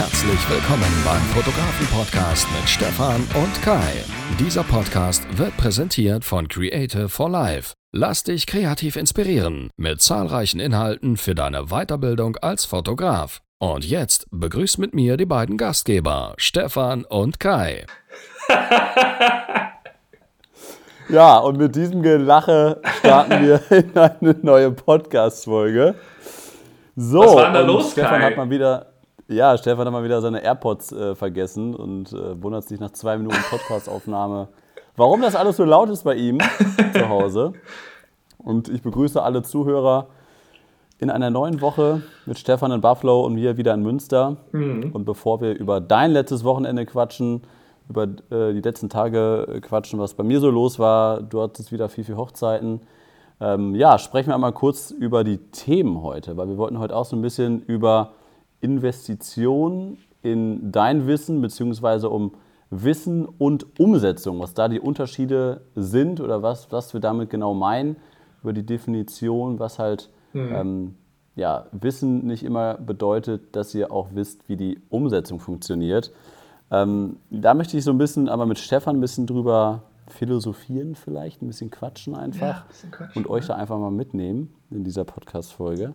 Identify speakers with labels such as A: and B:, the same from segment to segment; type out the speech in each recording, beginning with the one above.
A: Herzlich willkommen beim Fotografen-Podcast mit Stefan und Kai. Dieser Podcast wird präsentiert von Creative for Life. Lass dich kreativ inspirieren mit zahlreichen Inhalten für deine Weiterbildung als Fotograf. Und jetzt begrüßt mit mir die beiden Gastgeber, Stefan und Kai.
B: ja, und mit diesem Gelache starten wir in eine neue Podcast-Folge.
C: So, Was war denn da los,
B: Stefan Kai? hat mal wieder, ja, Stefan hat mal wieder seine AirPods äh, vergessen und äh, wundert sich nach zwei Minuten Podcastaufnahme, warum das alles so laut ist bei ihm zu Hause. Und ich begrüße alle Zuhörer in einer neuen Woche mit Stefan in Buffalo und wir wieder in Münster. Mhm. Und bevor wir über dein letztes Wochenende quatschen, über äh, die letzten Tage quatschen, was bei mir so los war, du hattest wieder viel, viel Hochzeiten. Ähm, ja, sprechen wir einmal kurz über die Themen heute, weil wir wollten heute auch so ein bisschen über Investitionen in dein Wissen beziehungsweise um Wissen und Umsetzung, was da die Unterschiede sind oder was, was wir damit genau meinen, über die Definition, was halt mhm. ähm, ja, Wissen nicht immer bedeutet, dass ihr auch wisst, wie die Umsetzung funktioniert. Ähm, da möchte ich so ein bisschen aber mit Stefan ein bisschen drüber philosophieren vielleicht, ein bisschen quatschen einfach ja, bisschen quatschen, und euch da einfach mal mitnehmen in dieser Podcast-Folge.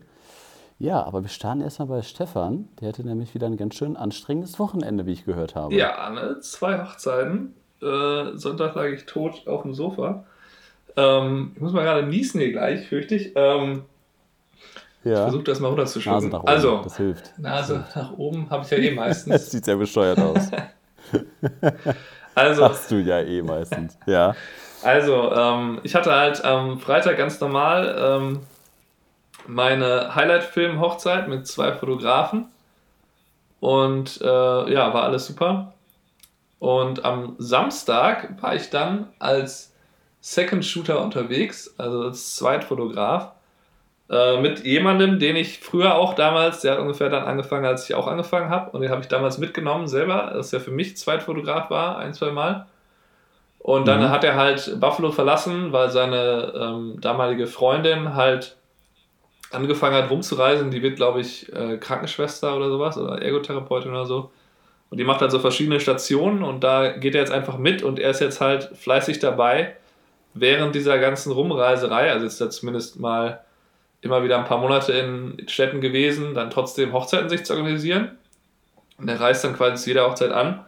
B: Ja, aber wir starten erstmal bei Stefan. Der hatte nämlich wieder ein ganz schön anstrengendes Wochenende, wie ich gehört habe.
C: Ja, ne? zwei Hochzeiten. Äh, Sonntag lag ich tot auf dem Sofa. Ähm, ich muss mal gerade niesen hier gleich, fürchte ich. Ähm, ja. Ich versuche das mal runterzuschlucken. Nase nach oben,
B: also, das hilft.
C: Nase
B: das
C: nach oben habe ich ja eh meistens.
B: das sieht sehr bescheuert aus.
C: also,
B: Hast du ja eh meistens, ja.
C: Also, ähm, ich hatte halt am Freitag ganz normal ähm, meine Highlight-Film-Hochzeit mit zwei Fotografen. Und äh, ja, war alles super. Und am Samstag war ich dann als Second Shooter unterwegs, also als Zweitfotograf, äh, mit jemandem, den ich früher auch damals, der hat ungefähr dann angefangen, als ich auch angefangen habe. Und den habe ich damals mitgenommen selber, dass er für mich Zweitfotograf war, ein, zwei Mal. Und dann mhm. hat er halt Buffalo verlassen, weil seine ähm, damalige Freundin halt angefangen hat rumzureisen. Die wird, glaube ich, äh, Krankenschwester oder sowas oder Ergotherapeutin oder so. Und die macht halt so verschiedene Stationen und da geht er jetzt einfach mit und er ist jetzt halt fleißig dabei, während dieser ganzen Rumreiserei, also ist er zumindest mal immer wieder ein paar Monate in Städten gewesen, dann trotzdem Hochzeiten sich zu organisieren. Und er reist dann quasi zu jeder Hochzeit an.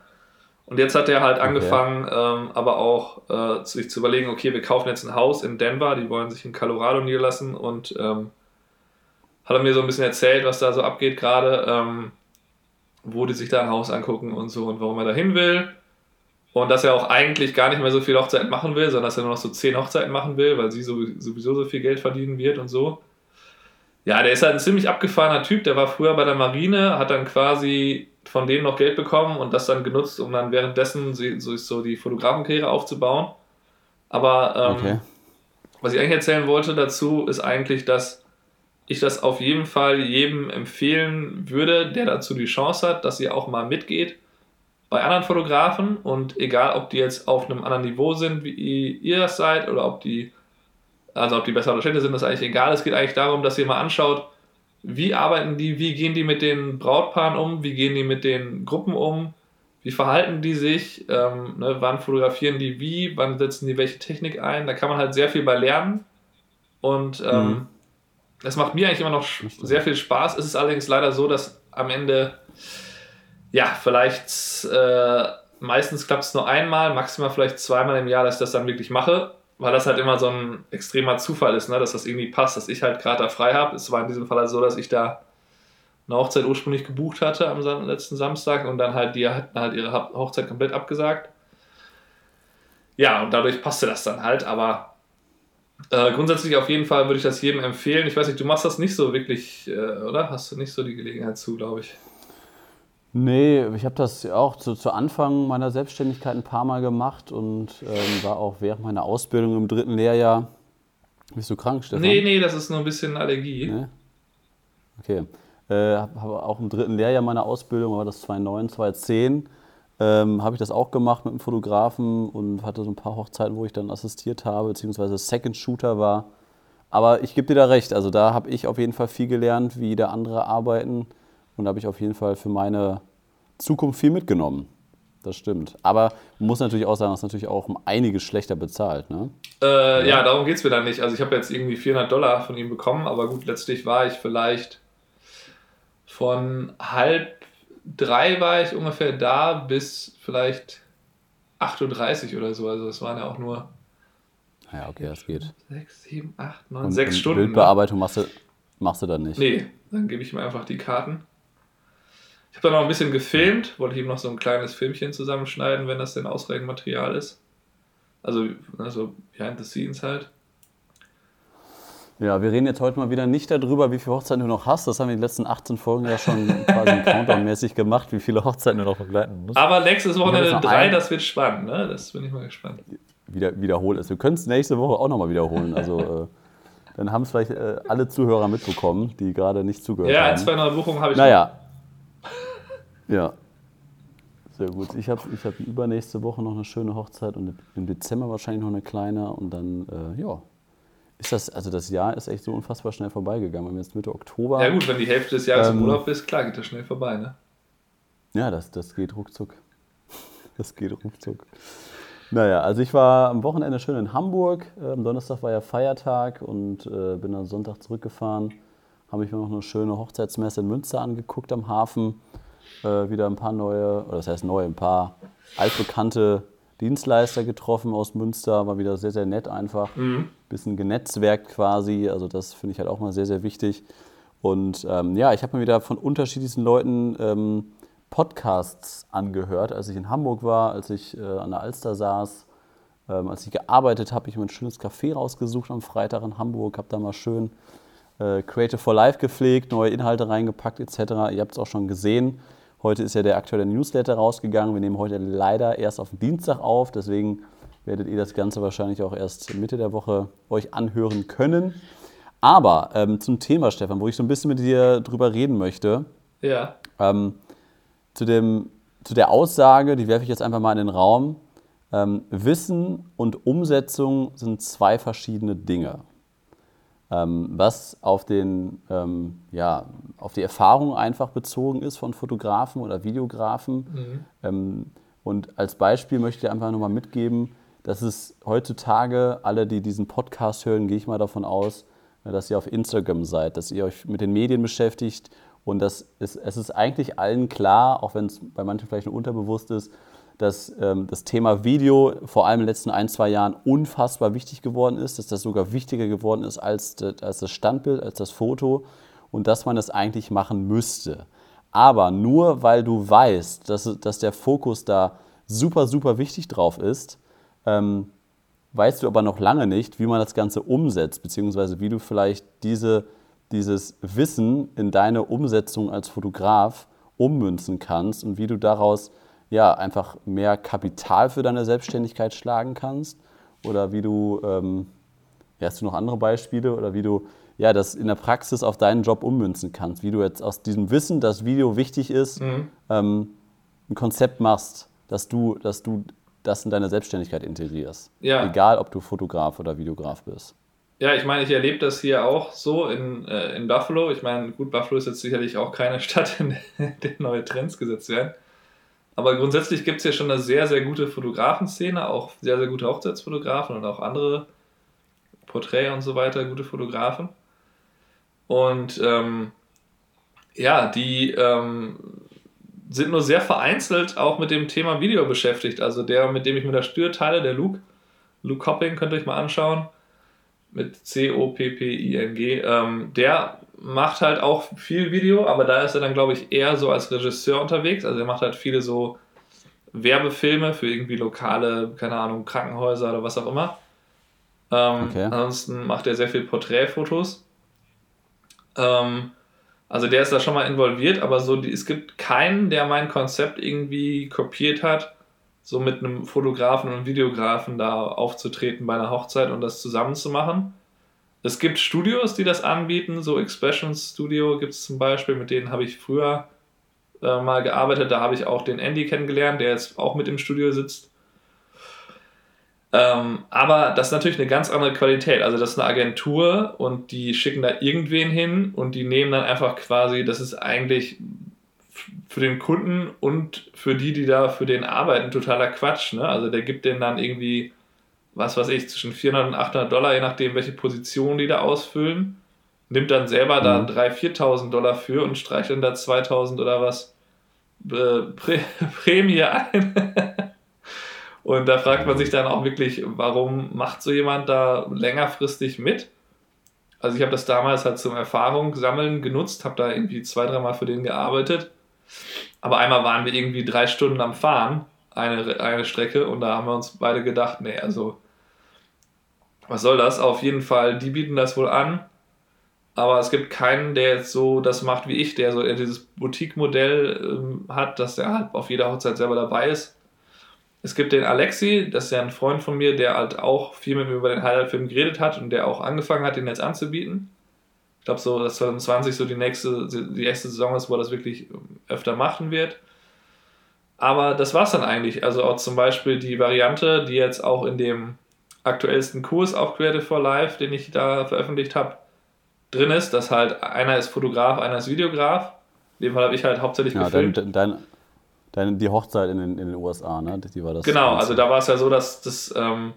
C: Und jetzt hat er halt okay. angefangen, ähm, aber auch äh, sich zu überlegen, okay, wir kaufen jetzt ein Haus in Denver, die wollen sich in Colorado niederlassen und ähm, hat er mir so ein bisschen erzählt, was da so abgeht gerade, ähm, wo die sich da ein Haus angucken und so und warum er da hin will. Und dass er auch eigentlich gar nicht mehr so viel Hochzeiten machen will, sondern dass er nur noch so zehn Hochzeiten machen will, weil sie sowieso so viel Geld verdienen wird und so. Ja, der ist halt ein ziemlich abgefahrener Typ. Der war früher bei der Marine, hat dann quasi von denen noch Geld bekommen und das dann genutzt, um dann währenddessen so, so die Fotografenkarriere aufzubauen. Aber ähm, okay. was ich eigentlich erzählen wollte dazu, ist eigentlich, dass ich das auf jeden Fall jedem empfehlen würde, der dazu die Chance hat, dass ihr auch mal mitgeht bei anderen Fotografen und egal, ob die jetzt auf einem anderen Niveau sind, wie ihr das seid oder ob die also ob die besser oder schlechter sind, ist eigentlich egal. Es geht eigentlich darum, dass ihr mal anschaut, wie arbeiten die, wie gehen die mit den Brautpaaren um, wie gehen die mit den Gruppen um, wie verhalten die sich, ähm, ne, wann fotografieren die wie, wann setzen die welche Technik ein. Da kann man halt sehr viel bei lernen. Und ähm, mhm. Das macht mir eigentlich immer noch sehr viel Spaß. Es ist allerdings leider so, dass am Ende, ja, vielleicht äh, meistens klappt es nur einmal, maximal vielleicht zweimal im Jahr, dass ich das dann wirklich mache weil das halt immer so ein extremer Zufall ist, ne? dass das irgendwie passt, dass ich halt gerade da frei habe. Es war in diesem Fall halt so, dass ich da eine Hochzeit ursprünglich gebucht hatte am letzten Samstag und dann halt die hatten halt ihre Hochzeit komplett abgesagt. Ja, und dadurch passte das dann halt, aber äh, grundsätzlich auf jeden Fall würde ich das jedem empfehlen. Ich weiß nicht, du machst das nicht so wirklich, äh, oder? Hast du nicht so die Gelegenheit zu, glaube ich.
B: Nee, ich habe das auch zu, zu, Anfang meiner Selbstständigkeit ein paar Mal gemacht und ähm, war auch während meiner Ausbildung im dritten Lehrjahr. Bist du krank, Stefan?
C: Nee, nee, das ist nur ein bisschen Allergie. Nee?
B: Okay. Äh, habe auch im dritten Lehrjahr meiner Ausbildung, war das 2009, 2010, ähm, habe ich das auch gemacht mit einem Fotografen und hatte so ein paar Hochzeiten, wo ich dann assistiert habe, beziehungsweise Second Shooter war. Aber ich gebe dir da recht, also da habe ich auf jeden Fall viel gelernt, wie da andere arbeiten und da habe ich auf jeden Fall für meine Zukunft viel mitgenommen. Das stimmt. Aber man muss natürlich auch sagen, das ist natürlich auch um einiges schlechter bezahlt. Ne?
C: Äh, ja. ja, darum geht es mir dann nicht. Also ich habe jetzt irgendwie 400 Dollar von ihm bekommen, aber gut, letztlich war ich vielleicht von halb drei war ich ungefähr da bis vielleicht 8.30 Uhr oder so. Also es waren ja auch nur.
B: Ja, okay, das geht.
C: 6, 7, 8, 9, 6 Stunden.
B: Bildbearbeitung machst du, machst du dann nicht?
C: Nee, dann gebe ich ihm einfach die Karten. Ich habe dann noch ein bisschen gefilmt, wollte ich ihm noch so ein kleines Filmchen zusammenschneiden, wenn das denn ausreichend Material ist. Also, also behind the scenes halt.
B: Ja, wir reden jetzt heute mal wieder nicht darüber, wie viele Hochzeiten du noch hast. Das haben wir in den letzten 18 Folgen ja schon quasi Countdown-mäßig gemacht, wie viele Hochzeiten du noch begleiten musst.
C: Aber nächstes Wochenende drei, das wird spannend, ne? Das bin ich mal gespannt.
B: Wieder, wiederholen es. Wir können es nächste Woche auch nochmal wiederholen. Also, äh, dann haben es vielleicht äh, alle Zuhörer mitbekommen, die gerade nicht zugehört
C: ja,
B: haben.
C: Ja, zwei neue Buchungen habe ich
B: Naja. Noch. Ja. Sehr gut. Ich habe ich hab übernächste Woche noch eine schöne Hochzeit und im Dezember wahrscheinlich noch eine kleine und dann, äh, ja ist das, also das Jahr ist echt so unfassbar schnell vorbeigegangen. Wir haben jetzt Mitte Oktober.
C: Ja gut, wenn die Hälfte des Jahres ähm, im Urlaub bist, klar geht das schnell vorbei, ne?
B: Ja, das, das geht ruckzuck. Das geht ruckzuck. Naja, also ich war am Wochenende schön in Hamburg. Am Donnerstag war ja Feiertag und äh, bin dann Sonntag zurückgefahren. Habe ich mir noch eine schöne Hochzeitsmesse in Münster angeguckt am Hafen. Äh, wieder ein paar neue, oder das heißt neue, ein paar altbekannte Dienstleister getroffen aus Münster, war wieder sehr, sehr nett einfach. Mhm. Bisschen genetzwerkt quasi, also das finde ich halt auch mal sehr, sehr wichtig. Und ähm, ja, ich habe mir wieder von unterschiedlichsten Leuten ähm, Podcasts angehört, als ich in Hamburg war, als ich äh, an der Alster saß, ähm, als ich gearbeitet habe, ich mir ein schönes Café rausgesucht am Freitag in Hamburg, habe da mal schön äh, Creative for Life gepflegt, neue Inhalte reingepackt etc. Ihr habt es auch schon gesehen. Heute ist ja der aktuelle Newsletter rausgegangen. Wir nehmen heute leider erst auf Dienstag auf, deswegen werdet ihr das Ganze wahrscheinlich auch erst Mitte der Woche euch anhören können. Aber ähm, zum Thema, Stefan, wo ich so ein bisschen mit dir drüber reden möchte.
C: Ja.
B: Ähm, zu, dem, zu der Aussage, die werfe ich jetzt einfach mal in den Raum. Ähm, Wissen und Umsetzung sind zwei verschiedene Dinge. Ähm, was auf, den, ähm, ja, auf die Erfahrung einfach bezogen ist von Fotografen oder Videografen. Mhm. Ähm, und als Beispiel möchte ich einfach nochmal mitgeben, dass es heutzutage, alle, die diesen Podcast hören, gehe ich mal davon aus, dass ihr auf Instagram seid, dass ihr euch mit den Medien beschäftigt und das ist, es ist eigentlich allen klar, auch wenn es bei manchen vielleicht nur unterbewusst ist, dass ähm, das Thema Video vor allem in den letzten ein, zwei Jahren unfassbar wichtig geworden ist, dass das sogar wichtiger geworden ist als, als das Standbild, als das Foto und dass man das eigentlich machen müsste. Aber nur weil du weißt, dass, dass der Fokus da super, super wichtig drauf ist, ähm, weißt du aber noch lange nicht, wie man das Ganze umsetzt, beziehungsweise wie du vielleicht diese, dieses Wissen in deine Umsetzung als Fotograf ummünzen kannst und wie du daraus ja, einfach mehr Kapital für deine Selbstständigkeit schlagen kannst oder wie du, ähm, hast du noch andere Beispiele oder wie du ja, das in der Praxis auf deinen Job ummünzen kannst, wie du jetzt aus diesem Wissen, dass Video wichtig ist, mhm. ähm, ein Konzept machst, dass du, dass du das in deine Selbstständigkeit integrierst. Ja. Egal, ob du Fotograf oder Videograf bist.
C: Ja, ich meine, ich erlebe das hier auch so in, äh, in Buffalo. Ich meine, gut, Buffalo ist jetzt sicherlich auch keine Stadt, in der neue Trends gesetzt werden. Aber grundsätzlich gibt es hier schon eine sehr, sehr gute Fotografenszene, auch sehr, sehr gute Hochzeitsfotografen und auch andere Porträt und so weiter, gute Fotografen. Und ähm, ja, die ähm, sind nur sehr vereinzelt auch mit dem Thema Video beschäftigt. Also der, mit dem ich mir das Stür teile, der Luke, Luke Copping, könnt ihr euch mal anschauen, mit C-O-P-P-I-N-G, ähm, der macht halt auch viel Video, aber da ist er dann, glaube ich, eher so als Regisseur unterwegs. Also er macht halt viele so Werbefilme für irgendwie lokale, keine Ahnung, Krankenhäuser oder was auch immer. Ähm, okay. Ansonsten macht er sehr viel Porträtfotos. Ähm, also der ist da schon mal involviert, aber so die, es gibt keinen, der mein Konzept irgendwie kopiert hat, so mit einem Fotografen und Videografen da aufzutreten bei einer Hochzeit und das zusammen zu machen. Es gibt Studios, die das anbieten, so Expressions Studio gibt es zum Beispiel, mit denen habe ich früher äh, mal gearbeitet. Da habe ich auch den Andy kennengelernt, der jetzt auch mit im Studio sitzt. Ähm, aber das ist natürlich eine ganz andere Qualität. Also das ist eine Agentur und die schicken da irgendwen hin und die nehmen dann einfach quasi, das ist eigentlich für den Kunden und für die, die da für den arbeiten, totaler Quatsch. Ne? Also der gibt denen dann irgendwie, was weiß ich, zwischen 400 und 800 Dollar, je nachdem, welche Position die da ausfüllen. Nimmt dann selber mhm. da 3.000, 4.000 Dollar für und streicht dann da 2.000 oder was äh, Prä Prämie ein. und da fragt man sich dann auch wirklich, warum macht so jemand da längerfristig mit? Also ich habe das damals halt zum Erfahrung sammeln genutzt, habe da irgendwie zwei, dreimal für den gearbeitet. Aber einmal waren wir irgendwie drei Stunden am Fahren, eine, eine Strecke, und da haben wir uns beide gedacht, nee, also was soll das? Auf jeden Fall, die bieten das wohl an. Aber es gibt keinen, der jetzt so das macht wie ich, der so dieses Boutique-Modell ähm, hat, dass er halt auf jeder Hochzeit selber dabei ist. Es gibt den Alexi, das ist ja ein Freund von mir, der halt auch viel mit mir über den Highlight-Film geredet hat und der auch angefangen hat, den jetzt anzubieten. Ich glaube so, dass 2020 so die nächste, die erste Saison ist, wo er das wirklich öfter machen wird. Aber das war es dann eigentlich. Also auch zum Beispiel die Variante, die jetzt auch in dem aktuellsten Kurs auf Creative for Life, den ich da veröffentlicht habe, drin ist, dass halt einer ist Fotograf, einer ist Videograf. In dem Fall habe ich halt hauptsächlich ja, gefilmt.
B: Dein, dein, deine, die Hochzeit in den, in den USA, ne? Die war das.
C: Genau, also da war es ja so, dass, dass, ähm,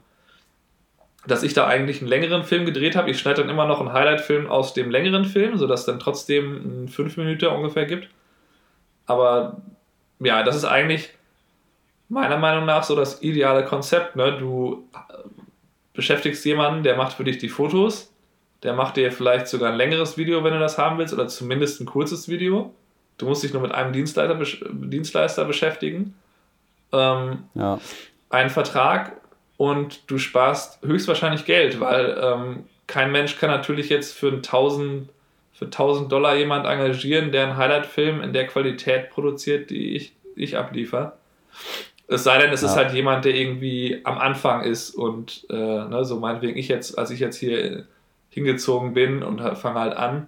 C: dass ich da eigentlich einen längeren Film gedreht habe. Ich schneide dann immer noch einen Highlight-Film aus dem längeren Film, sodass es dann trotzdem 5 Minuten ungefähr gibt. Aber ja, das ist eigentlich meiner Meinung nach so das ideale Konzept. Ne? Du beschäftigst jemanden, der macht für dich die Fotos, der macht dir vielleicht sogar ein längeres Video, wenn du das haben willst, oder zumindest ein kurzes Video. Du musst dich nur mit einem Dienstleister, Dienstleister beschäftigen. Ähm, ja. Einen Vertrag und du sparst höchstwahrscheinlich Geld, weil ähm, kein Mensch kann natürlich jetzt für 1000, für 1000 Dollar jemand engagieren, der einen Highlight-Film in der Qualität produziert, die ich, ich abliefer. Es sei denn, es ja. ist halt jemand, der irgendwie am Anfang ist und äh, ne, so meinetwegen ich jetzt, als ich jetzt hier hingezogen bin und fange halt an.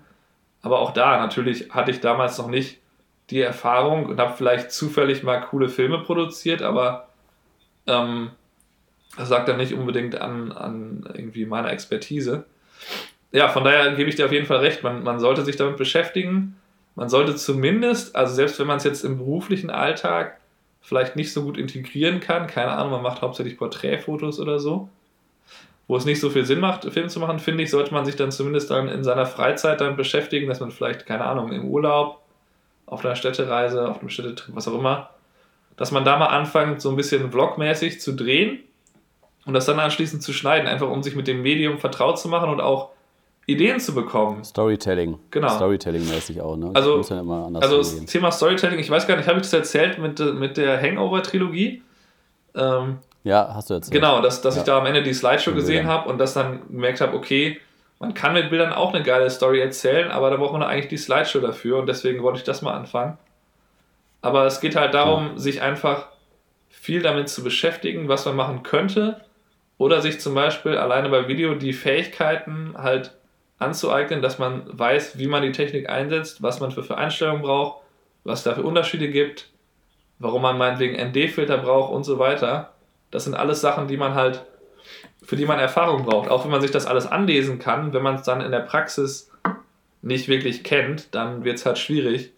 C: Aber auch da, natürlich hatte ich damals noch nicht die Erfahrung und habe vielleicht zufällig mal coole Filme produziert, aber ähm, das sagt dann nicht unbedingt an, an irgendwie meiner Expertise. Ja, von daher gebe ich dir auf jeden Fall recht, man, man sollte sich damit beschäftigen. Man sollte zumindest, also selbst wenn man es jetzt im beruflichen Alltag vielleicht nicht so gut integrieren kann, keine Ahnung, man macht hauptsächlich Porträtfotos oder so, wo es nicht so viel Sinn macht, Film zu machen, finde ich, sollte man sich dann zumindest dann in seiner Freizeit damit beschäftigen, dass man vielleicht, keine Ahnung, im Urlaub auf einer Städtereise, auf einem Städtetrip, was auch immer, dass man da mal anfängt, so ein bisschen vlogmäßig zu drehen und das dann anschließend zu schneiden, einfach um sich mit dem Medium vertraut zu machen und auch Ideen zu bekommen.
B: Storytelling.
C: Genau.
B: Storytelling-mäßig auch, ne?
C: Also, ja also das Thema Storytelling, ich weiß gar nicht, habe ich das erzählt mit, mit der Hangover-Trilogie?
B: Ähm, ja, hast du erzählt.
C: Genau, dass, dass ja. ich da am Ende die Slideshow gesehen habe und das dann gemerkt habe, okay, man kann mit Bildern auch eine geile Story erzählen, aber da braucht man eigentlich die Slideshow dafür und deswegen wollte ich das mal anfangen. Aber es geht halt darum, ja. sich einfach viel damit zu beschäftigen, was man machen könnte oder sich zum Beispiel alleine bei Video die Fähigkeiten halt anzueignen, dass man weiß, wie man die Technik einsetzt, was man für, für Einstellungen braucht, was da für Unterschiede gibt, warum man meinetwegen ND-Filter braucht und so weiter. Das sind alles Sachen, die man halt für die man Erfahrung braucht. Auch wenn man sich das alles anlesen kann, wenn man es dann in der Praxis nicht wirklich kennt, dann wird es halt schwierig.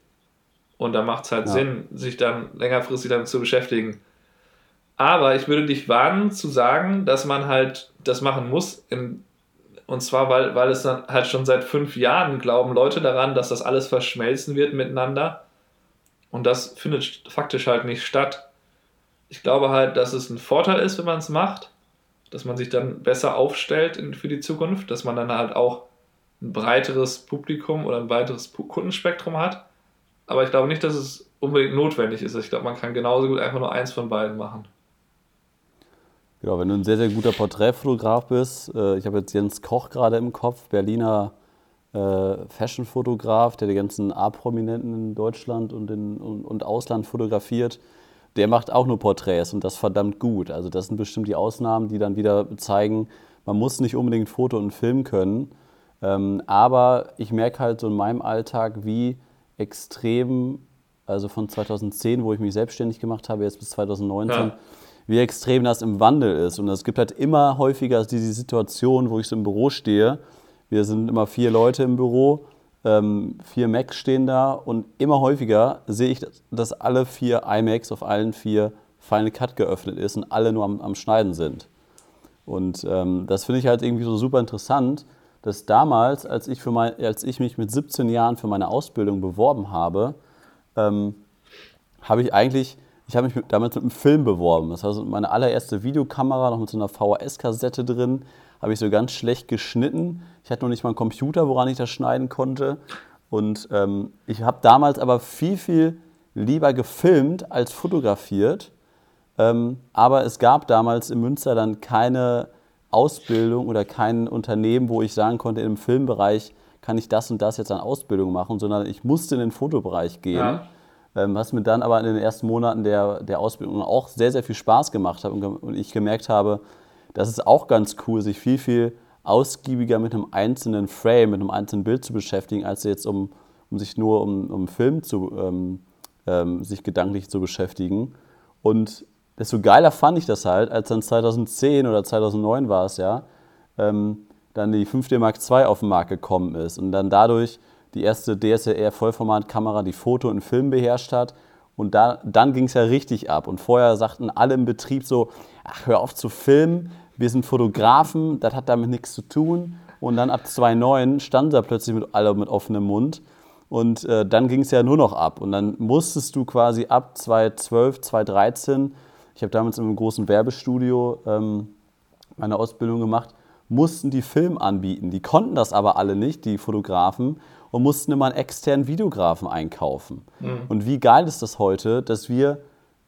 C: Und da macht es halt ja. Sinn, sich dann längerfristig damit zu beschäftigen. Aber ich würde dich warnen zu sagen, dass man halt das machen muss. In, und zwar, weil, weil es dann halt schon seit fünf Jahren glauben Leute daran, dass das alles verschmelzen wird miteinander. Und das findet faktisch halt nicht statt. Ich glaube halt, dass es ein Vorteil ist, wenn man es macht dass man sich dann besser aufstellt in, für die Zukunft, dass man dann halt auch ein breiteres Publikum oder ein weiteres Kundenspektrum hat. Aber ich glaube nicht, dass es unbedingt notwendig ist. Ich glaube, man kann genauso gut einfach nur eins von beiden machen.
B: Genau, wenn du ein sehr, sehr guter Porträtfotograf bist, äh, ich habe jetzt Jens Koch gerade im Kopf, Berliner äh, Fashion-Fotograf, der die ganzen A-Prominenten in Deutschland und, in, und, und Ausland fotografiert der macht auch nur Porträts und das verdammt gut. Also das sind bestimmt die Ausnahmen, die dann wieder zeigen, man muss nicht unbedingt Foto und Film können. Ähm, aber ich merke halt so in meinem Alltag, wie extrem, also von 2010, wo ich mich selbstständig gemacht habe, jetzt bis 2019, ja. Wie extrem das im Wandel ist. Und es gibt halt immer häufiger diese Situation, wo ich so im Büro stehe. Wir sind immer vier Leute im Büro ähm, vier Macs stehen da und immer häufiger sehe ich, dass alle vier iMacs auf allen vier Final Cut geöffnet ist und alle nur am, am Schneiden sind. Und ähm, das finde ich halt irgendwie so super interessant, dass damals, als ich, für mein, als ich mich mit 17 Jahren für meine Ausbildung beworben habe, ähm, habe ich eigentlich, ich habe mich damals mit einem Film beworben. Das heißt, meine allererste Videokamera, noch mit so einer VHS-Kassette drin, habe ich so ganz schlecht geschnitten. Ich hatte noch nicht mal einen Computer, woran ich das schneiden konnte. Und ähm, ich habe damals aber viel, viel lieber gefilmt als fotografiert. Ähm, aber es gab damals in Münster dann keine Ausbildung oder kein Unternehmen, wo ich sagen konnte, im Filmbereich kann ich das und das jetzt an Ausbildung machen, sondern ich musste in den Fotobereich gehen. Ja. Ähm, was mir dann aber in den ersten Monaten der, der Ausbildung auch sehr, sehr viel Spaß gemacht hat und, und ich gemerkt habe, das ist auch ganz cool, sich viel, viel ausgiebiger mit einem einzelnen Frame, mit einem einzelnen Bild zu beschäftigen, als jetzt um, um sich nur um, um Film zu, ähm, ähm, sich gedanklich zu beschäftigen. Und desto geiler fand ich das halt, als dann 2010 oder 2009 war es ja, ähm, dann die 5D Mark II auf den Markt gekommen ist und dann dadurch die erste DSLR-Vollformatkamera, die Foto und Film beherrscht hat. Und da, dann ging es ja richtig ab. Und vorher sagten alle im Betrieb so, ach, hör auf zu filmen, wir sind Fotografen, das hat damit nichts zu tun. Und dann ab 2009 stand da plötzlich mit alle mit offenem Mund. Und äh, dann ging es ja nur noch ab. Und dann musstest du quasi ab 2012, 2013 ich habe damals in einem großen Werbestudio ähm, meine Ausbildung gemacht, mussten die Film anbieten. Die konnten das aber alle nicht, die Fotografen, und mussten immer einen externen Videografen einkaufen. Mhm. Und wie geil ist das heute, dass wir,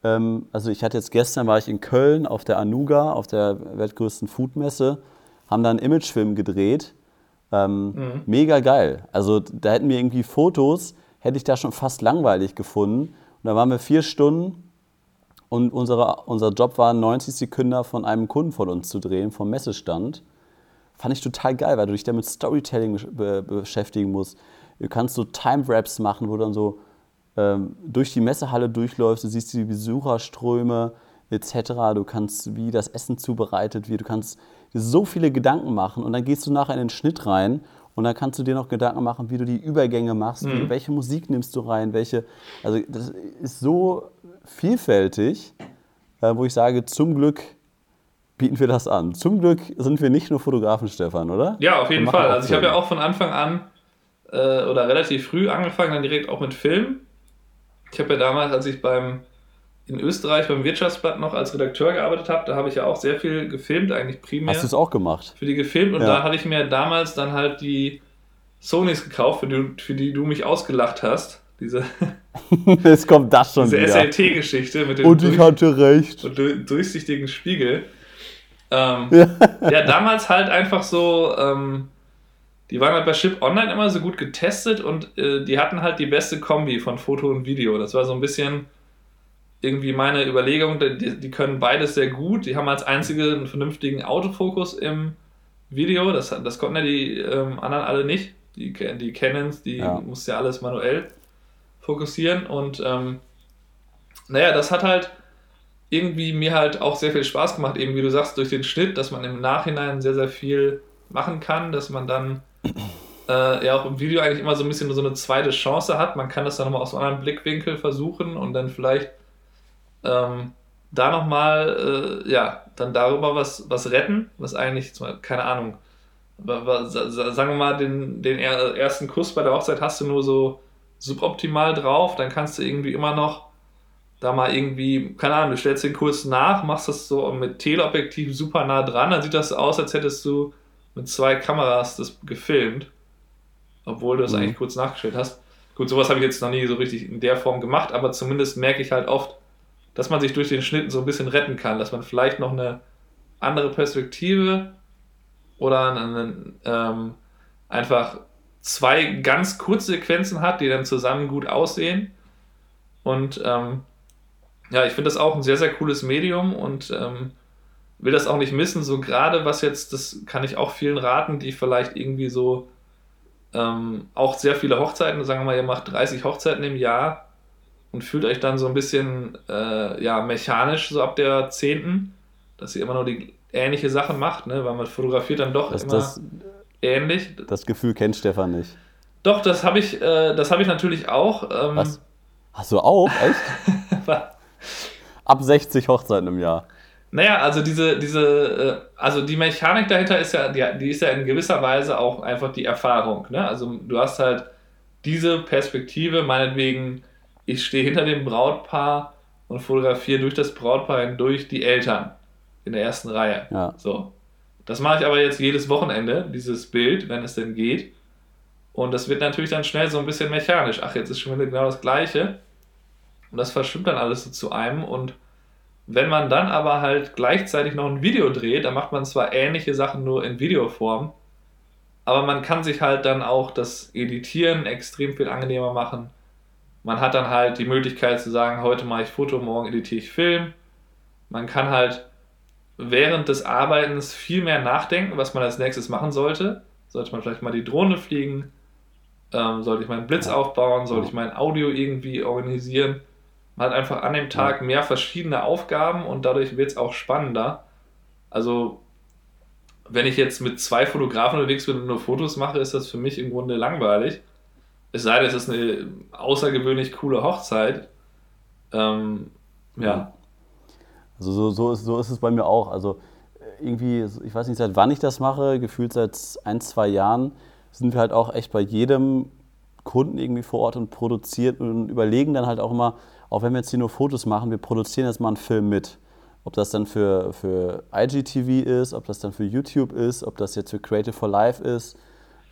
B: ähm, also ich hatte jetzt gestern, war ich in Köln auf der Anuga, auf der weltgrößten Foodmesse, haben da einen Imagefilm gedreht. Ähm, mhm. Mega geil. Also da hätten wir irgendwie Fotos, hätte ich da schon fast langweilig gefunden. Und da waren wir vier Stunden und unsere, unser Job war, 90 Sekunden von einem Kunden von uns zu drehen, vom Messestand. Fand ich total geil, weil du dich damit Storytelling be beschäftigen musst. Du kannst so Time-Wraps machen, wo du dann so ähm, durch die Messehalle durchläufst, du siehst die Besucherströme etc. Du kannst, wie das Essen zubereitet wird. Du kannst dir so viele Gedanken machen und dann gehst du nachher in den Schnitt rein und dann kannst du dir noch Gedanken machen, wie du die Übergänge machst, mhm. wie, welche Musik nimmst du rein, welche. Also das ist so vielfältig, äh, wo ich sage, zum Glück bieten wir das an. Zum Glück sind wir nicht nur Fotografen, Stefan, oder?
C: Ja, auf jeden Fall. Also ich habe ja auch von Anfang an äh, oder relativ früh angefangen, dann direkt auch mit Film. Ich habe ja damals, als ich beim in Österreich beim Wirtschaftsblatt noch als Redakteur gearbeitet habe, da habe ich ja auch sehr viel gefilmt, eigentlich primär.
B: Hast du es auch gemacht?
C: Für die gefilmt und ja. da hatte ich mir damals dann halt die Sonys gekauft, für die, für die du mich ausgelacht hast. Diese,
B: Jetzt kommt das schon
C: diese SLT-Geschichte mit dem
B: und ich hatte recht.
C: Und durchsichtigen Spiegel. Ähm, ja. ja. damals halt einfach so, ähm, die waren halt bei Chip Online immer so gut getestet und äh, die hatten halt die beste Kombi von Foto und Video. Das war so ein bisschen irgendwie meine Überlegung, die, die können beides sehr gut. Die haben als einzige einen vernünftigen Autofokus im Video. Das, das konnten ja die ähm, anderen alle nicht. Die, die Canons, die ja. musste ja alles manuell fokussieren. Und ähm, naja, das hat halt irgendwie mir halt auch sehr viel Spaß gemacht, eben wie du sagst, durch den Schnitt, dass man im Nachhinein sehr, sehr viel machen kann, dass man dann äh, ja auch im Video eigentlich immer so ein bisschen so eine zweite Chance hat. Man kann das dann nochmal aus einem anderen Blickwinkel versuchen und dann vielleicht ähm, da nochmal, äh, ja, dann darüber was, was retten, was eigentlich, keine Ahnung, sagen wir mal, den, den ersten Kuss bei der Hochzeit hast du nur so suboptimal drauf, dann kannst du irgendwie immer noch da mal irgendwie, keine Ahnung, du stellst den Kurs nach, machst das so mit Teleobjektiv super nah dran, dann sieht das aus, als hättest du mit zwei Kameras das gefilmt, obwohl du das mhm. eigentlich kurz nachgestellt hast. Gut, sowas habe ich jetzt noch nie so richtig in der Form gemacht, aber zumindest merke ich halt oft, dass man sich durch den Schnitt so ein bisschen retten kann, dass man vielleicht noch eine andere Perspektive oder einen, ähm, einfach zwei ganz kurze Sequenzen hat, die dann zusammen gut aussehen. Und ähm, ja, ich finde das auch ein sehr, sehr cooles Medium und ähm, will das auch nicht missen. So gerade was jetzt, das kann ich auch vielen raten, die vielleicht irgendwie so ähm, auch sehr viele Hochzeiten, sagen wir mal, ihr macht 30 Hochzeiten im Jahr und fühlt euch dann so ein bisschen äh, ja, mechanisch so ab der 10., dass ihr immer nur die ähnliche Sachen macht, ne? weil man fotografiert dann doch das, immer. Das ähnlich.
B: Das Gefühl kennt Stefan nicht.
C: Doch, das habe ich, äh, das hab ich natürlich auch. Ähm,
B: Was? Hast du auch? Echt? Ab 60 Hochzeiten im Jahr.
C: Naja, also diese, diese, äh, also die Mechanik dahinter ist ja, die, die ist ja in gewisser Weise auch einfach die Erfahrung. Ne? Also du hast halt diese Perspektive, meinetwegen, ich stehe hinter dem Brautpaar und fotografiere durch das Brautpaar hindurch die Eltern in der ersten Reihe.
B: Ja.
C: So. Das mache ich aber jetzt jedes Wochenende, dieses Bild, wenn es denn geht. Und das wird natürlich dann schnell so ein bisschen mechanisch. Ach, jetzt ist schon wieder genau das Gleiche. Und das verschwimmt dann alles so zu einem. Und wenn man dann aber halt gleichzeitig noch ein Video dreht, dann macht man zwar ähnliche Sachen nur in Videoform, aber man kann sich halt dann auch das Editieren extrem viel angenehmer machen. Man hat dann halt die Möglichkeit zu sagen, heute mache ich Foto, morgen editiere ich Film. Man kann halt während des Arbeitens viel mehr nachdenken, was man als nächstes machen sollte. Sollte man vielleicht mal die Drohne fliegen? Ähm, sollte ich meinen Blitz aufbauen? Sollte ich mein Audio irgendwie organisieren? Man hat einfach an dem Tag mehr verschiedene Aufgaben und dadurch wird es auch spannender. Also, wenn ich jetzt mit zwei Fotografen unterwegs bin und nur Fotos mache, ist das für mich im Grunde langweilig. Es sei denn, es ist eine außergewöhnlich coole Hochzeit. Ähm, ja.
B: Also so, so, ist, so ist es bei mir auch. Also irgendwie, ich weiß nicht, seit wann ich das mache, gefühlt seit ein, zwei Jahren, sind wir halt auch echt bei jedem Kunden irgendwie vor Ort und produzieren und überlegen dann halt auch immer, auch wenn wir jetzt hier nur Fotos machen, wir produzieren jetzt mal einen Film mit. Ob das dann für, für IGTV ist, ob das dann für YouTube ist, ob das jetzt für Creative for Life ist.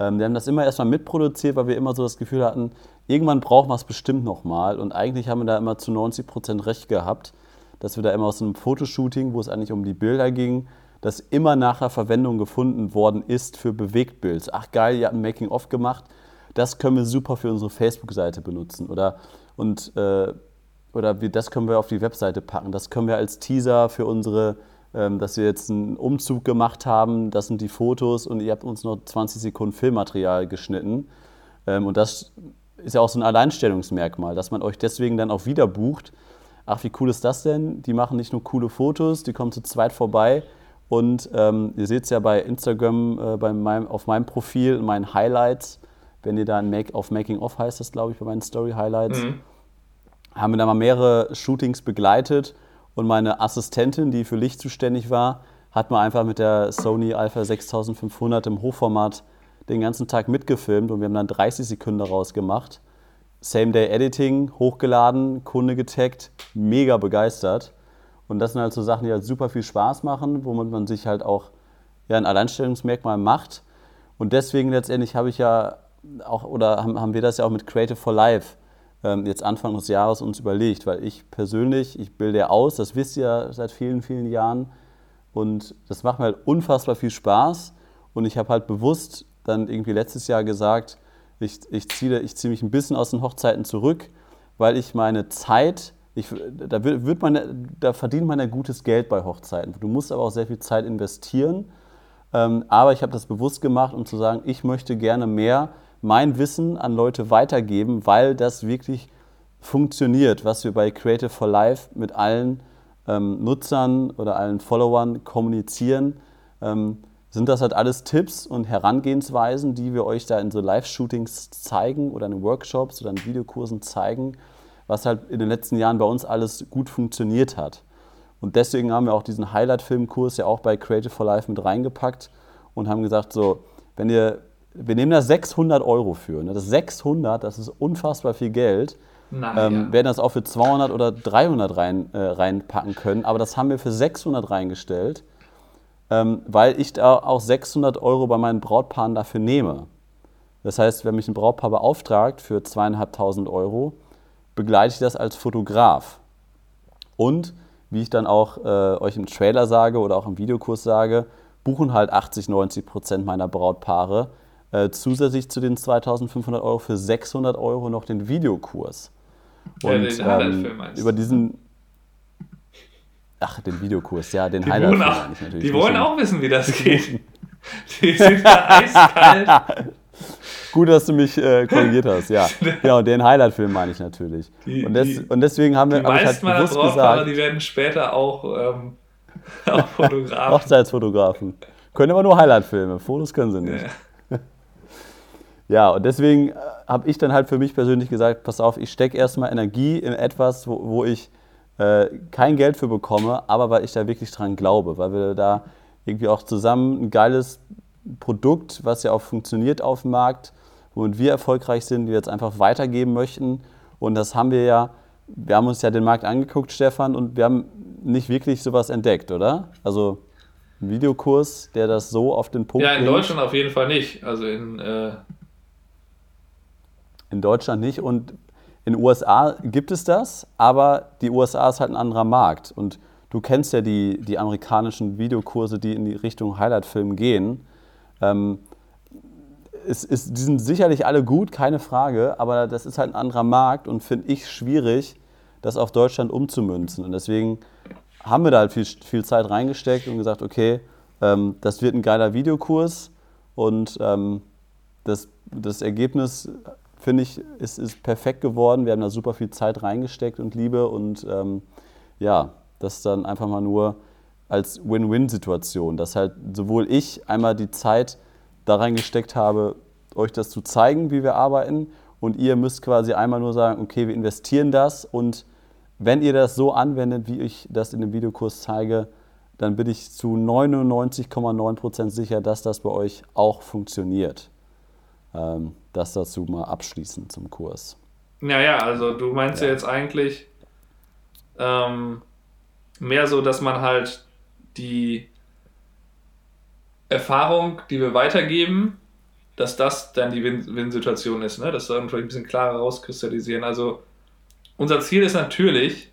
B: Ähm, wir haben das immer erstmal mitproduziert, weil wir immer so das Gefühl hatten, irgendwann brauchen wir es bestimmt nochmal. Und eigentlich haben wir da immer zu 90 Prozent recht gehabt, dass wir da immer aus einem Fotoshooting, wo es eigentlich um die Bilder ging, das immer nachher Verwendung gefunden worden ist für Bewegtbild. Ach geil, ihr habt ein Making-of gemacht, das können wir super für unsere Facebook-Seite benutzen. Oder, und, äh, oder wir, das können wir auf die Webseite packen. Das können wir als Teaser für unsere, ähm, dass wir jetzt einen Umzug gemacht haben, das sind die Fotos und ihr habt uns noch 20 Sekunden Filmmaterial geschnitten. Ähm, und das ist ja auch so ein Alleinstellungsmerkmal, dass man euch deswegen dann auch wieder bucht. Ach, wie cool ist das denn? Die machen nicht nur coole Fotos, die kommen zu zweit vorbei. Und ähm, ihr seht es ja bei Instagram, äh, bei meinem, auf meinem Profil, in meinen Highlights, wenn ihr da Make, auf Making Off heißt das, glaube ich, bei meinen Story Highlights, mhm. Haben wir da mal mehrere Shootings begleitet. Und meine Assistentin, die für Licht zuständig war, hat mal einfach mit der Sony Alpha 6500 im Hochformat den ganzen Tag mitgefilmt und wir haben dann 30 Sekunden daraus gemacht. Same-Day-Editing, hochgeladen, Kunde getaggt, mega begeistert. Und das sind halt so Sachen, die halt super viel Spaß machen, womit man sich halt auch ja, ein Alleinstellungsmerkmal macht. Und deswegen letztendlich habe ich ja auch, oder haben, haben wir das ja auch mit Creative for Life jetzt Anfang des Jahres uns überlegt, weil ich persönlich, ich bilde ja aus, das wisst ihr seit vielen, vielen Jahren. Und das macht mir halt unfassbar viel Spaß. Und ich habe halt bewusst dann irgendwie letztes Jahr gesagt, ich, ich ziehe ich zieh mich ein bisschen aus den Hochzeiten zurück, weil ich meine Zeit, ich, da, wird man, da verdient man ja gutes Geld bei Hochzeiten. Du musst aber auch sehr viel Zeit investieren. Ähm, aber ich habe das bewusst gemacht, um zu sagen, ich möchte gerne mehr mein Wissen an Leute weitergeben, weil das wirklich funktioniert, was wir bei Creative for Life mit allen ähm, Nutzern oder allen Followern kommunizieren. Ähm, sind das halt alles Tipps und Herangehensweisen, die wir euch da in so Live-Shootings zeigen oder in Workshops oder in Videokursen zeigen, was halt in den letzten Jahren bei uns alles gut funktioniert hat. Und deswegen haben wir auch diesen Highlight-Filmkurs ja auch bei Creative for Life mit reingepackt und haben gesagt, so, wenn ihr, wir nehmen da 600 Euro für, ne? das 600, das ist unfassbar viel Geld,
C: Nein,
B: ähm,
C: ja.
B: werden das auch für 200 oder 300 rein, äh, reinpacken können, aber das haben wir für 600 reingestellt ähm, weil ich da auch 600 Euro bei meinen Brautpaaren dafür nehme. Das heißt, wenn mich ein Brautpaar beauftragt für zweieinhalbtausend Euro, begleite ich das als Fotograf. Und wie ich dann auch äh, euch im Trailer sage oder auch im Videokurs sage, buchen halt 80, 90 Prozent meiner Brautpaare äh, zusätzlich zu den 2500 Euro für 600 Euro noch den Videokurs. Und
C: Ja, den
B: ähm, über diesen, ach, den Videokurs, ja, den
C: Die
B: Highlight
C: wollen, auch,
B: ich natürlich.
C: die wollen auch wissen, wie das geht. Die sind da eiskalt.
B: Gut, dass du mich äh, korrigiert hast, ja. Ja, und den Highlight-Film meine ich natürlich.
C: Die-
B: und, des,
C: die-
B: und deswegen haben wir
C: Die
B: hab ich halt bewusst gesagt,
C: die werden später auch, ähm, auch Fotografen.
B: Hochzeitsfotografen. Können aber nur Highlight-Filme, Fotos können sie nicht. Ja, und deswegen äh, habe ich dann halt für mich persönlich gesagt, pass auf, ich stecke erstmal Energie in etwas, wo, wo ich äh, kein Geld für bekomme, aber weil ich da wirklich dran glaube, weil wir da irgendwie auch zusammen ein geiles Produkt, was ja auch funktioniert auf dem Markt, womit wir erfolgreich sind, wir jetzt einfach weitergeben möchten. Und das haben wir ja, wir haben uns ja den Markt angeguckt, Stefan, und wir haben nicht wirklich sowas entdeckt, oder? Also ein Videokurs, der das so auf den Punkt
C: Ja, in bringt. Deutschland auf jeden Fall nicht. Also in, äh
B: in Deutschland nicht. Und in den USA gibt es das, aber die USA ist halt ein anderer Markt. Und du kennst ja die, die amerikanischen Videokurse, die in die Richtung Highlight-Film gehen. Ähm, es, es, die sind sicherlich alle gut, keine Frage, aber das ist halt ein anderer Markt und finde ich schwierig, das auf Deutschland umzumünzen. Und deswegen haben wir da halt viel, viel Zeit reingesteckt und gesagt, okay, ähm, das wird ein geiler Videokurs und ähm, das, das Ergebnis, finde ich, ist, ist perfekt geworden. Wir haben da super viel Zeit reingesteckt und Liebe und ähm, ja, das dann einfach mal nur als Win-Win-Situation, dass halt sowohl ich einmal die Zeit da reingesteckt habe, euch das zu zeigen, wie wir arbeiten und ihr müsst quasi einmal nur sagen, okay, wir investieren das und wenn ihr das so anwendet, wie ich das in dem Videokurs zeige, dann bin ich zu 99,9% sicher, dass das bei euch auch funktioniert. Ähm, das dazu mal abschließend zum Kurs.
C: Naja, also du meinst ja, ja jetzt eigentlich ähm, mehr so, dass man halt die Erfahrung, die wir weitergeben, dass das dann die Win-Situation ist, ne? Das soll man vielleicht ein bisschen klarer rauskristallisieren. Also unser Ziel ist natürlich,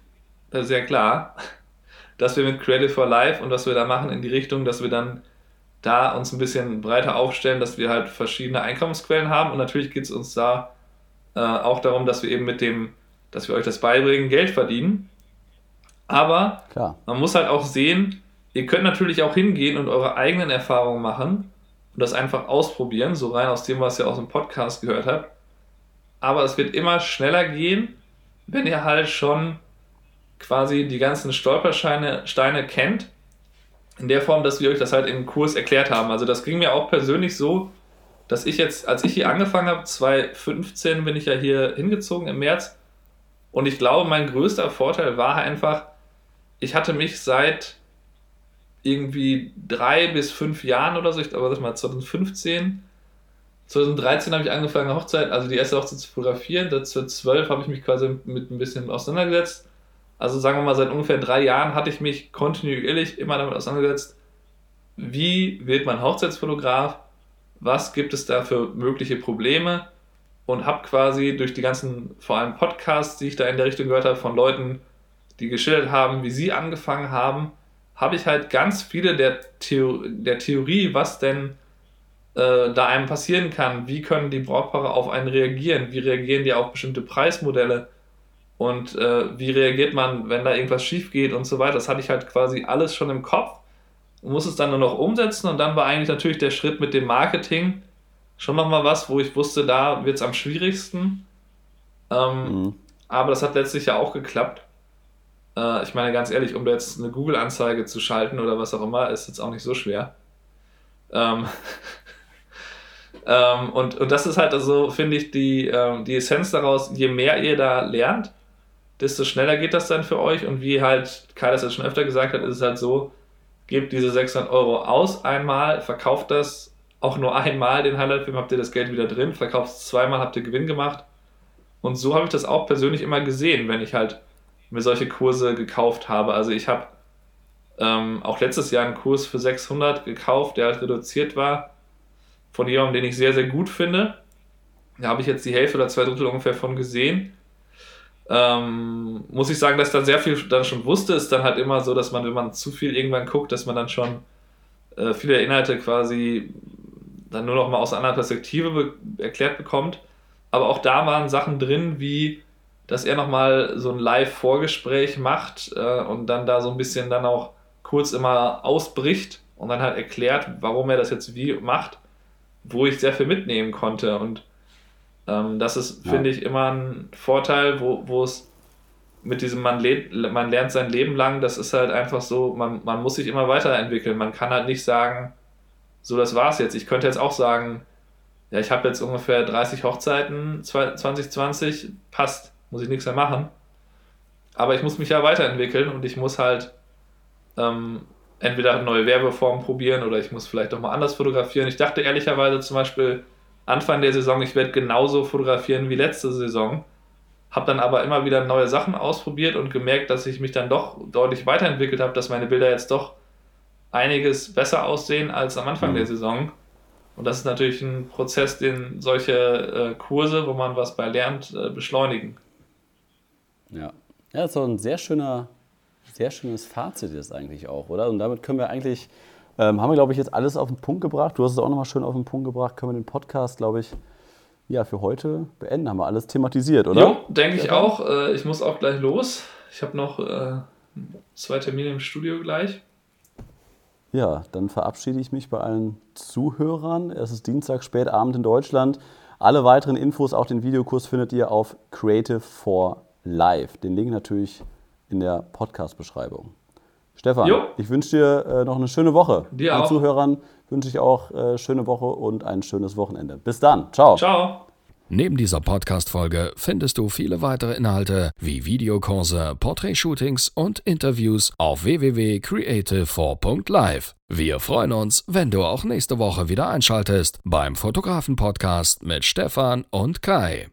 C: das ist sehr klar, dass wir mit Creative for Life und was wir da machen in die Richtung, dass wir dann da uns ein bisschen breiter aufstellen, dass wir halt verschiedene Einkommensquellen haben und natürlich geht es uns da äh, auch darum, dass wir eben mit dem, dass wir euch das beibringen, Geld verdienen. Aber Klar. man muss halt auch sehen, ihr könnt natürlich auch hingehen und eure eigenen Erfahrungen machen und das einfach ausprobieren, so rein aus dem, was ihr aus dem Podcast gehört habt. Aber es wird immer schneller gehen, wenn ihr halt schon quasi die ganzen Stolpersteine Steine kennt, in der Form, dass wir euch das halt im Kurs erklärt haben. Also das ging mir auch persönlich so, dass ich jetzt, als ich hier angefangen habe, 2015 bin ich ja hier hingezogen im März und ich glaube, mein größter Vorteil war einfach, ich hatte mich seit irgendwie drei bis fünf Jahren oder so, ich glaube, das mal 2015, 2013 habe ich angefangen, Hochzeit, also die erste Hochzeit zu fotografieren. 2012 habe ich mich quasi mit ein bisschen auseinandergesetzt. Also sagen wir mal, seit ungefähr drei Jahren hatte ich mich kontinuierlich immer damit auseinandergesetzt, wie wird man Hochzeitsfotograf, was gibt es da für mögliche Probleme und habe quasi durch die ganzen, vor allem Podcasts, die ich da in der Richtung gehört habe, von Leuten, die geschildert haben, wie sie angefangen haben, habe ich halt ganz viele der, Theo der Theorie, was denn äh, da einem passieren kann. Wie können die Brautpaare auf einen reagieren? Wie reagieren die auf bestimmte Preismodelle? Und äh, wie reagiert man, wenn da irgendwas schief geht und so weiter? Das hatte ich halt quasi alles schon im Kopf und muss es dann nur noch umsetzen. Und dann war eigentlich natürlich der Schritt mit dem Marketing schon nochmal was, wo ich wusste, da wird es am schwierigsten. Ähm, mhm. Aber das hat letztlich ja auch geklappt. Äh, ich meine, ganz ehrlich, um jetzt eine Google-Anzeige zu schalten oder was auch immer, ist jetzt auch nicht so schwer. Ähm, Ähm, und, und das ist halt also, finde ich, die, ähm, die Essenz daraus, je mehr ihr da lernt, desto schneller geht das dann für euch. Und wie halt Kai das jetzt schon öfter gesagt hat, ist es halt so, gebt diese 600 Euro aus einmal, verkauft das auch nur einmal, den Highlight-Film, habt ihr das Geld wieder drin, verkauft es zweimal, habt ihr Gewinn gemacht. Und so habe ich das auch persönlich immer gesehen, wenn ich halt mir solche Kurse gekauft habe. Also ich habe ähm, auch letztes Jahr einen Kurs für 600 gekauft, der halt reduziert war von jemandem, den ich sehr, sehr gut finde. Da habe ich jetzt die Hälfte oder zwei Drittel ungefähr von gesehen. Ähm, muss ich sagen, dass ich da sehr viel dann schon wusste. Ist dann halt immer so, dass man, wenn man zu viel irgendwann guckt, dass man dann schon äh, viele Inhalte quasi dann nur noch mal aus einer anderen Perspektive be erklärt bekommt. Aber auch da waren Sachen drin, wie dass er nochmal so ein Live-Vorgespräch macht äh, und dann da so ein bisschen dann auch kurz immer ausbricht und dann halt erklärt, warum er das jetzt wie macht wo ich sehr viel mitnehmen konnte. Und ähm, das ist, ja. finde ich, immer ein Vorteil, wo, wo es mit diesem, man, man lernt sein Leben lang, das ist halt einfach so, man, man muss sich immer weiterentwickeln. Man kann halt nicht sagen, so, das war's jetzt. Ich könnte jetzt auch sagen, ja, ich habe jetzt ungefähr 30 Hochzeiten 2020, passt, muss ich nichts mehr machen. Aber ich muss mich ja weiterentwickeln und ich muss halt ähm, entweder neue Werbeformen probieren oder ich muss vielleicht doch mal anders fotografieren. Ich dachte ehrlicherweise zum Beispiel Anfang der Saison, ich werde genauso fotografieren wie letzte Saison. Habe dann aber immer wieder neue Sachen ausprobiert und gemerkt, dass ich mich dann doch deutlich weiterentwickelt habe, dass meine Bilder jetzt doch einiges besser aussehen als am Anfang mhm. der Saison. Und das ist natürlich ein Prozess, den solche äh, Kurse, wo man was bei lernt, äh, beschleunigen.
B: Ja. Ja, das ist doch ein sehr schöner, sehr schönes Fazit jetzt eigentlich auch, oder? Und damit können wir eigentlich, ähm, haben wir, glaube ich, jetzt alles auf den Punkt gebracht. Du hast es auch nochmal schön auf den Punkt gebracht. Können wir den Podcast, glaube ich, ja, für heute beenden. Haben wir alles thematisiert, oder?
C: Ja, denke ich auch. Äh, ich muss auch gleich los. Ich habe noch äh, zwei Termine im Studio gleich.
B: Ja, dann verabschiede ich mich bei allen Zuhörern. Es ist Dienstag, spätabend in Deutschland. Alle weiteren Infos, auch den Videokurs, findet ihr auf Creative for Live. Den Link natürlich in der Podcast-Beschreibung. Stefan, jo. ich wünsche dir äh, noch eine schöne Woche.
C: Dir Allen auch.
B: Zuhörern wünsche ich auch äh, schöne Woche und ein schönes Wochenende. Bis dann. Ciao.
C: Ciao.
A: Neben dieser Podcast-Folge findest du viele weitere Inhalte wie Videokurse, Portrait-Shootings und Interviews auf www.creative4.live. Wir freuen uns, wenn du auch nächste Woche wieder einschaltest beim Fotografen-Podcast mit Stefan und Kai.